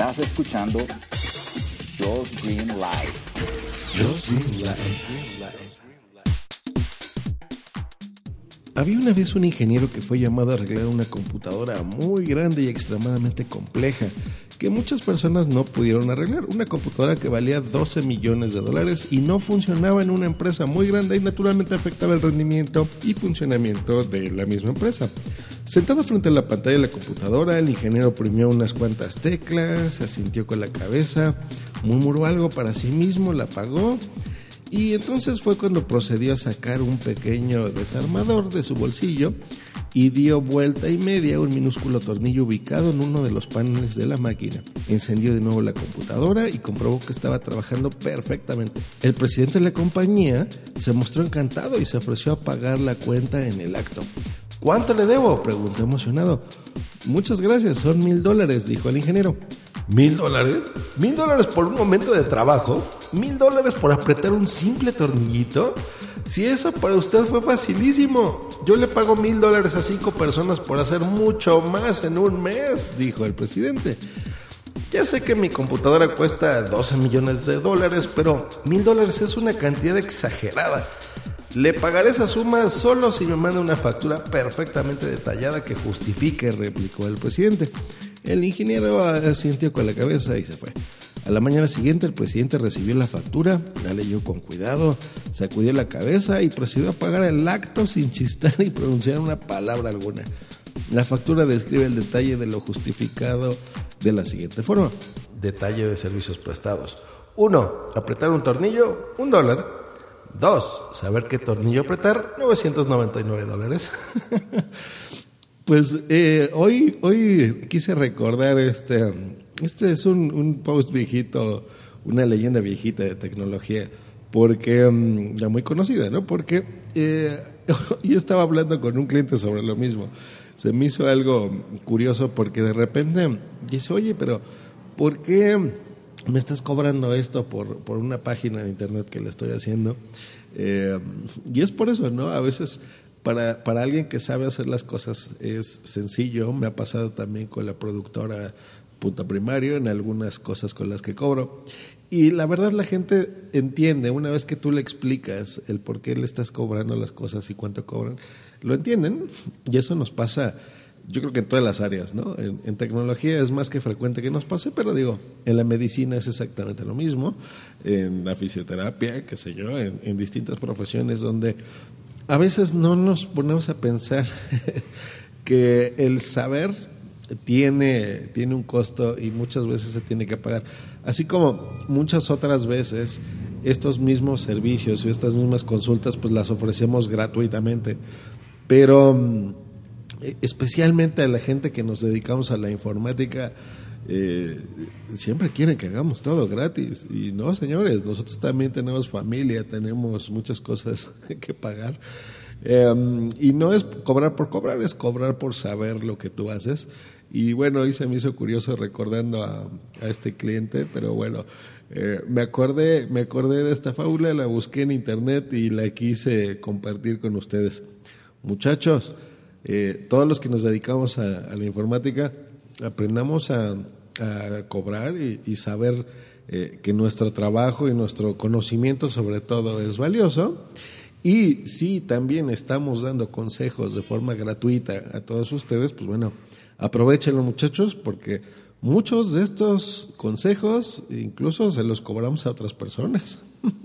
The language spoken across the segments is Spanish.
Estás escuchando Josh Green Live. Josh Green Live. Había una vez un ingeniero que fue llamado a arreglar una computadora muy grande y extremadamente compleja que muchas personas no pudieron arreglar. Una computadora que valía 12 millones de dólares y no funcionaba en una empresa muy grande y naturalmente afectaba el rendimiento y funcionamiento de la misma empresa. Sentado frente a la pantalla de la computadora, el ingeniero oprimió unas cuantas teclas, asintió con la cabeza, murmuró algo para sí mismo, la apagó y entonces fue cuando procedió a sacar un pequeño desarmador de su bolsillo y dio vuelta y media un minúsculo tornillo ubicado en uno de los paneles de la máquina. Encendió de nuevo la computadora y comprobó que estaba trabajando perfectamente. El presidente de la compañía se mostró encantado y se ofreció a pagar la cuenta en el acto. ¿Cuánto le debo? preguntó emocionado. Muchas gracias, son mil dólares, dijo el ingeniero. ¿Mil dólares? ¿Mil dólares por un momento de trabajo? ¿Mil dólares por apretar un simple tornillito? Si eso para usted fue facilísimo. Yo le pago mil dólares a cinco personas por hacer mucho más en un mes, dijo el presidente. Ya sé que mi computadora cuesta 12 millones de dólares, pero mil dólares es una cantidad exagerada. Le pagaré esa suma solo si me manda una factura perfectamente detallada que justifique, replicó el presidente. El ingeniero asintió con la cabeza y se fue. A la mañana siguiente el presidente recibió la factura, la leyó con cuidado, sacudió la cabeza y procedió a pagar el acto sin chistar y pronunciar una palabra alguna. La factura describe el detalle de lo justificado de la siguiente forma. Detalle de servicios prestados. 1. Apretar un tornillo, un dólar. Dos, saber qué tornillo apretar, 999 dólares. pues eh, hoy, hoy quise recordar este, este es un, post viejito, una leyenda viejita de tecnología, porque, mm, ya muy conocida, ¿no? Porque eh, yo estaba hablando con un cliente sobre lo mismo. Se me hizo algo curioso porque de repente dice, oye, pero ¿por qué me estás cobrando esto por, por una página de internet que le estoy haciendo. Eh, y es por eso, ¿no? A veces para, para alguien que sabe hacer las cosas es sencillo. Me ha pasado también con la productora Punto Primario en algunas cosas con las que cobro. Y la verdad la gente entiende, una vez que tú le explicas el por qué le estás cobrando las cosas y cuánto cobran, lo entienden. Y eso nos pasa yo creo que en todas las áreas, ¿no? En, tecnología es más que frecuente que nos pase, pero digo, en la medicina es exactamente lo mismo, en la fisioterapia, qué sé yo, en, distintas profesiones donde a veces no nos ponemos a pensar que el saber tiene, tiene un costo y muchas veces se tiene que pagar. Así como muchas otras veces estos mismos servicios y estas mismas consultas pues las ofrecemos gratuitamente. Pero mm, especialmente a la gente que nos dedicamos a la informática, eh, siempre quieren que hagamos todo gratis. Y no, señores, nosotros también tenemos familia, tenemos muchas cosas que pagar. Em, y no es cobrar por cobrar, es cobrar por saber lo que tú haces. Y bueno, hoy se me hizo curioso recordando a, este cliente, pero bueno, eh, me, acordé, me acordé de esta fábula, la busqué en internet y la quise compartir con ustedes. Muchachos, eh, todos los que nos dedicamos a, la informática aprendamos a, cobrar y, saber eh, que nuestro trabajo y nuestro conocimiento sobre todo es valioso. Y si también estamos dando consejos de forma gratuita a todos ustedes, pues bueno, aprovechenlo muchachos porque muchos de estos consejos incluso se los cobramos a otras personas.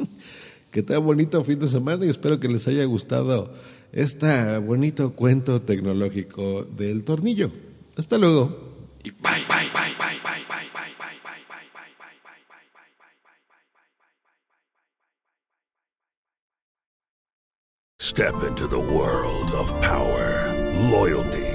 Que tengan bonito fin de semana y espero que les haya gustado este bonito cuento tecnológico del tornillo. Hasta luego. Step into the world of power, loyalty.